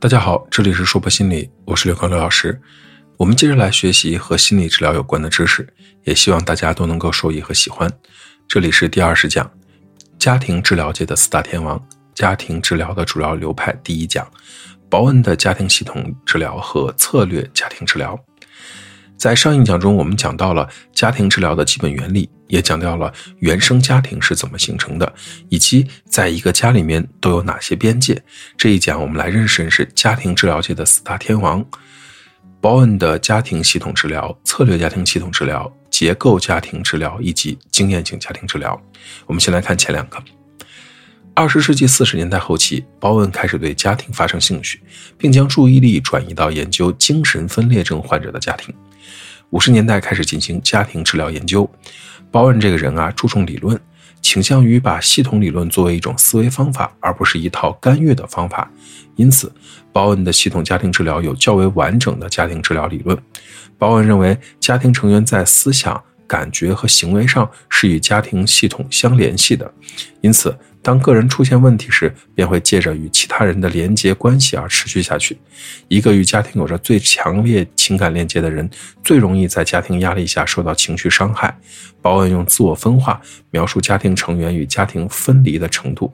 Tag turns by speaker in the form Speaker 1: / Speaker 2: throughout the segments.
Speaker 1: 大家好，这里是说博心理，我是刘康刘老师。我们接着来学习和心理治疗有关的知识，也希望大家都能够受益和喜欢。这里是第二十讲，家庭治疗界的四大天王，家庭治疗的主要流派第一讲，保恩的家庭系统治疗和策略家庭治疗。在上一讲中，我们讲到了家庭治疗的基本原理，也讲到了原生家庭是怎么形成的，以及在一个家里面都有哪些边界。这一讲，我们来认识认识家庭治疗界的四大天王：保恩的家庭系统治疗、策略家庭系统治疗、结构家庭治疗以及经验性家庭治疗。我们先来看前两个。二十世纪四十年代后期，鲍恩开始对家庭发生兴趣，并将注意力转移到研究精神分裂症患者的家庭。五十年代开始进行家庭治疗研究，鲍恩这个人啊，注重理论，倾向于把系统理论作为一种思维方法，而不是一套干预的方法。因此，鲍恩的系统家庭治疗有较为完整的家庭治疗理论。鲍恩认为，家庭成员在思想、感觉和行为上是与家庭系统相联系的，因此。当个人出现问题时，便会借着与其他人的连接关系而持续下去。一个与家庭有着最强烈情感链接的人，最容易在家庭压力下受到情绪伤害。鲍恩用自我分化描述家庭成员与家庭分离的程度。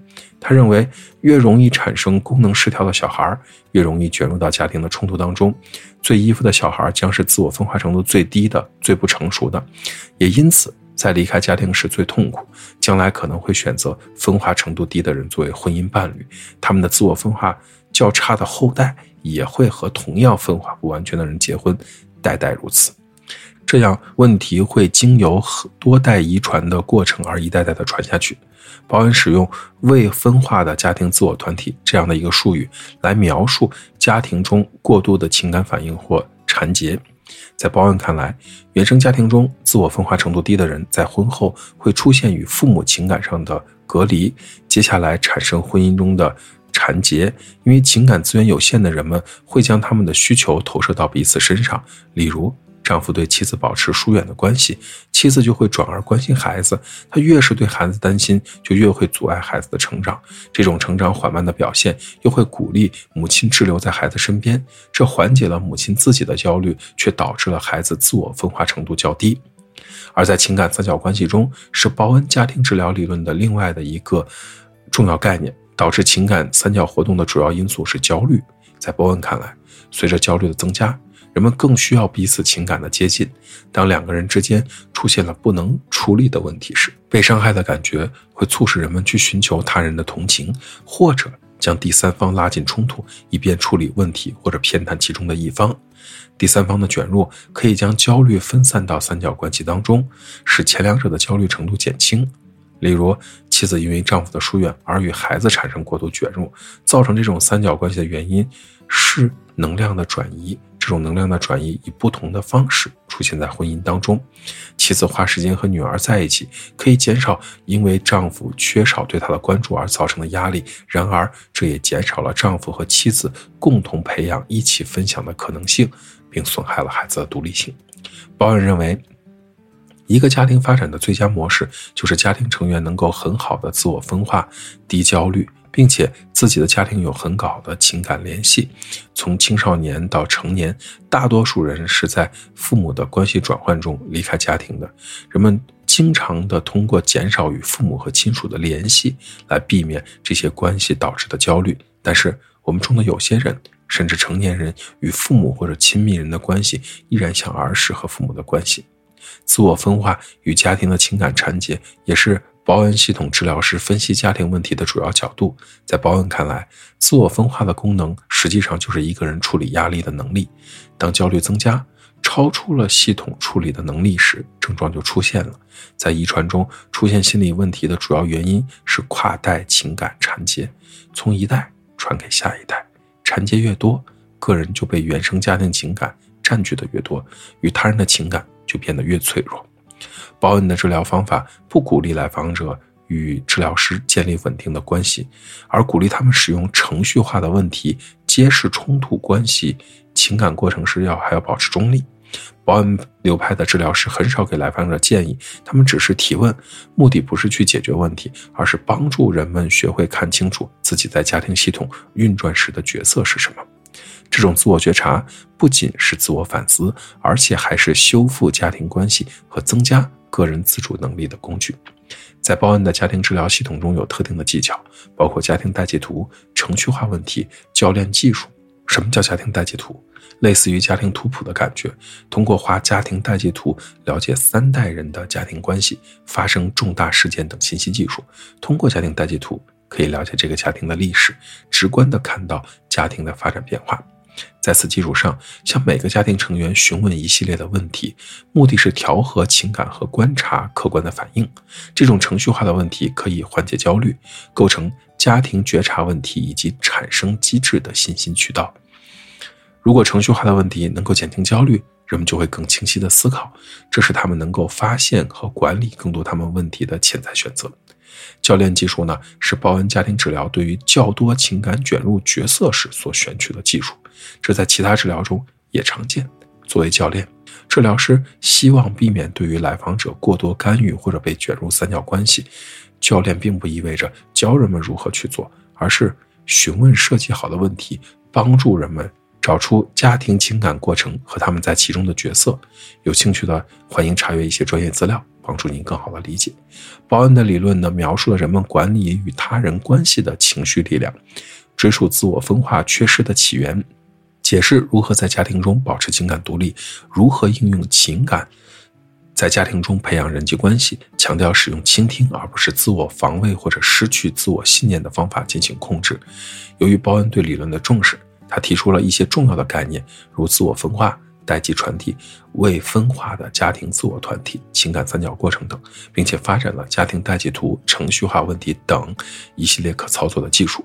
Speaker 1: 他认为，越容易产生功能失调的小孩，越容易卷入到家庭的冲突当中。最依附的小孩将是自我分化程度最低的、最不成熟的，也因此。在离开家庭时最痛苦，将来可能会选择分化程度低的人作为婚姻伴侣。他们的自我分化较差的后代也会和同样分化不完全的人结婚，代代如此。这样问题会经由多代遗传的过程而一代代的传下去。保恩使用未分化的家庭自我团体这样的一个术语来描述家庭中过度的情感反应或缠结。在包恩看来，原生家庭中自我分化程度低的人，在婚后会出现与父母情感上的隔离，接下来产生婚姻中的缠结。因为情感资源有限的人们会将他们的需求投射到彼此身上，例如。丈夫对妻子保持疏远的关系，妻子就会转而关心孩子。她越是对孩子担心，就越会阻碍孩子的成长。这种成长缓慢的表现，又会鼓励母亲滞留在孩子身边。这缓解了母亲自己的焦虑，却导致了孩子自我分化程度较低。而在情感三角关系中，是鲍恩家庭治疗理论的另外的一个重要概念。导致情感三角活动的主要因素是焦虑。在鲍恩看来，随着焦虑的增加。人们更需要彼此情感的接近。当两个人之间出现了不能处理的问题时，被伤害的感觉会促使人们去寻求他人的同情，或者将第三方拉进冲突，以便处理问题或者偏袒其中的一方。第三方的卷入可以将焦虑分散到三角关系当中，使前两者的焦虑程度减轻。例如，妻子因为丈夫的疏远而与孩子产生过度卷入，造成这种三角关系的原因是能量的转移。这种能量的转移以不同的方式出现在婚姻当中。妻子花时间和女儿在一起，可以减少因为丈夫缺少对她的关注而造成的压力。然而，这也减少了丈夫和妻子共同培养、一起分享的可能性，并损害了孩子的独立性。保恩认为，一个家庭发展的最佳模式就是家庭成员能够很好的自我分化、低焦虑。并且自己的家庭有很好的情感联系，从青少年到成年，大多数人是在父母的关系转换中离开家庭的。人们经常的通过减少与父母和亲属的联系来避免这些关系导致的焦虑。但是我们中的有些人，甚至成年人与父母或者亲密人的关系依然像儿时和父母的关系。自我分化与家庭的情感缠结也是。包恩系统治疗师分析家庭问题的主要角度，在包恩看来，自我分化的功能实际上就是一个人处理压力的能力。当焦虑增加，超出了系统处理的能力时，症状就出现了。在遗传中出现心理问题的主要原因是跨代情感缠结，从一代传给下一代，缠结越多，个人就被原生家庭情感占据的越多，与他人的情感就变得越脆弱。鲍恩的治疗方法不鼓励来访者与治疗师建立稳定的关系，而鼓励他们使用程序化的问题揭示冲突关系。情感过程时要还要保持中立。保恩流派的治疗师很少给来访者建议，他们只是提问，目的不是去解决问题，而是帮助人们学会看清楚自己在家庭系统运转时的角色是什么。这种自我觉察不仅是自我反思，而且还是修复家庭关系和增加个人自主能力的工具。在报恩的家庭治疗系统中有特定的技巧，包括家庭代际图、程序化问题、教练技术。什么叫家庭代际图？类似于家庭图谱的感觉，通过画家庭代际图了解三代人的家庭关系、发生重大事件等信息技术。通过家庭代际图可以了解这个家庭的历史，直观地看到家庭的发展变化。在此基础上，向每个家庭成员询问一系列的问题，目的是调和情感和观察客观的反应。这种程序化的问题可以缓解焦虑，构成家庭觉察问题以及产生机制的信息渠道。如果程序化的问题能够减轻焦虑，人们就会更清晰地思考，这是他们能够发现和管理更多他们问题的潜在选择。教练技术呢，是报恩家庭治疗对于较多情感卷入角色时所选取的技术，这在其他治疗中也常见。作为教练，治疗师希望避免对于来访者过多干预或者被卷入三角关系。教练并不意味着教人们如何去做，而是询问设计好的问题，帮助人们。找出家庭情感过程和他们在其中的角色，有兴趣的欢迎查阅一些专业资料，帮助您更好的理解。报恩的理论呢，描述了人们管理与他人关系的情绪力量，追溯自我分化缺失的起源，解释如何在家庭中保持情感独立，如何应用情感在家庭中培养人际关系，强调使用倾听而不是自我防卫或者失去自我信念的方法进行控制。由于报恩对理论的重视。他提出了一些重要的概念，如自我分化、代际传递、未分化的家庭自我团体、情感三角过程等，并且发展了家庭代际图、程序化问题等一系列可操作的技术。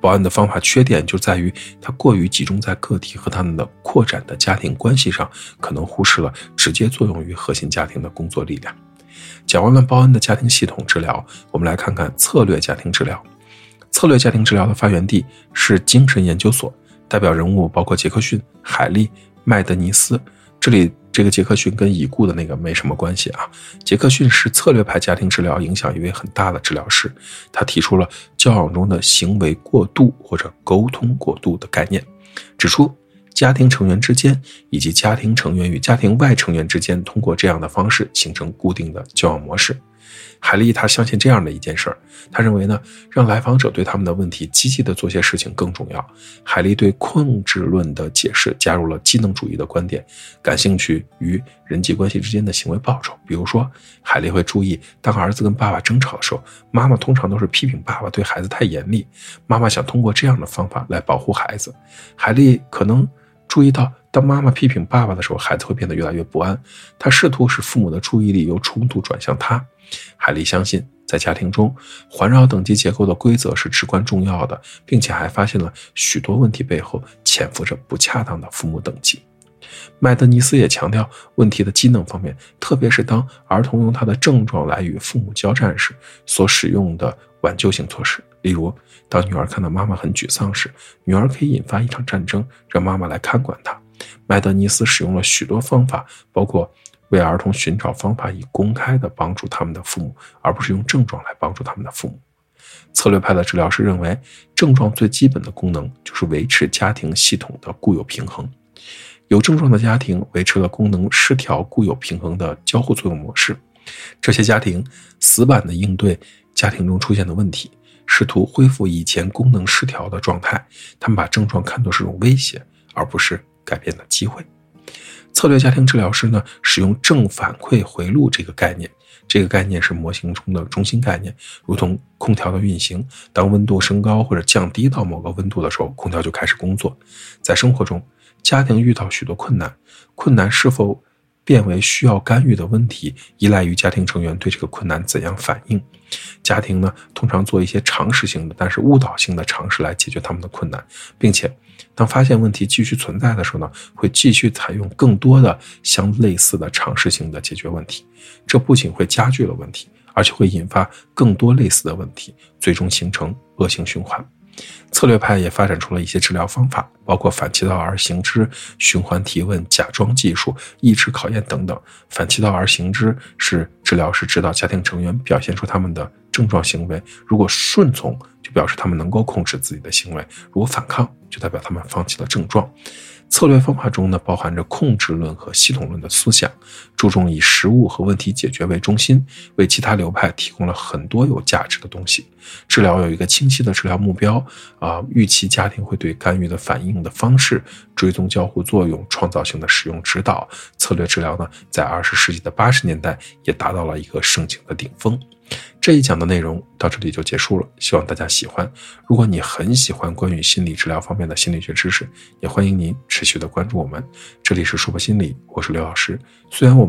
Speaker 1: 报恩的方法缺点就在于它过于集中在个体和他们的扩展的家庭关系上，可能忽视了直接作用于核心家庭的工作力量。讲完了报恩的家庭系统治疗，我们来看看策略家庭治疗。策略家庭治疗的发源地是精神研究所。代表人物包括杰克逊、海利、麦德尼斯。这里这个杰克逊跟已故的那个没什么关系啊。杰克逊是策略派家庭治疗影响一位很大的治疗师，他提出了交往中的行为过度或者沟通过度的概念，指出家庭成员之间以及家庭成员与家庭外成员之间通过这样的方式形成固定的交往模式。海莉她相信这样的一件事儿，他认为呢，让来访者对他们的问题积极的做些事情更重要。海莉对控制论的解释加入了机能主义的观点，感兴趣于人际关系之间的行为报酬。比如说，海莉会注意，当儿子跟爸爸争吵的时候，妈妈通常都是批评爸爸对孩子太严厉，妈妈想通过这样的方法来保护孩子。海莉可能注意到。当妈妈批评爸爸的时候，孩子会变得越来越不安。他试图使父母的注意力由冲突转向他。海莉相信，在家庭中，环绕等级结构的规则是至关重要的，并且还发现了许多问题背后潜伏着不恰当的父母等级。麦德尼斯也强调问题的机能方面，特别是当儿童用他的症状来与父母交战时所使用的挽救性措施。例如，当女儿看到妈妈很沮丧时，女儿可以引发一场战争，让妈妈来看管她。麦德尼斯使用了许多方法，包括为儿童寻找方法，以公开的帮助他们的父母，而不是用症状来帮助他们的父母。策略派的治疗师认为，症状最基本的功能就是维持家庭系统的固有平衡。有症状的家庭维持了功能失调、固有平衡的交互作用模式。这些家庭死板地应对家庭中出现的问题，试图恢复以前功能失调的状态。他们把症状看作是种威胁，而不是。改变的机会。策略家庭治疗师呢，使用正反馈回路这个概念。这个概念是模型中的中心概念，如同空调的运行。当温度升高或者降低到某个温度的时候，空调就开始工作。在生活中，家庭遇到许多困难，困难是否变为需要干预的问题，依赖于家庭成员对这个困难怎样反应。家庭呢，通常做一些常识性的，但是误导性的尝试来解决他们的困难，并且。当发现问题继续存在的时候呢，会继续采用更多的相类似的尝试性的解决问题。这不仅会加剧了问题，而且会引发更多类似的问题，最终形成恶性循环。策略派也发展出了一些治疗方法，包括反其道而行之、循环提问、假装技术、意志考验等等。反其道而行之是治疗师指导家庭成员表现出他们的症状行为，如果顺从，就表示他们能够控制自己的行为；如果反抗，就代表他们放弃了症状。策略方法中呢，包含着控制论和系统论的思想，注重以实物和问题解决为中心，为其他流派提供了很多有价值的东西。治疗有一个清晰的治疗目标啊，预期家庭会对干预的反应的方式，追踪交互作用，创造性的使用指导。策略治疗呢，在二十世纪的八十年代也达到了一个盛景的顶峰。这一讲的内容到这里就结束了，希望大家喜欢。如果你很喜欢关于心理治疗方面的心理学知识，也欢迎您持续的关注我们。这里是说博心理，我是刘老师。虽然我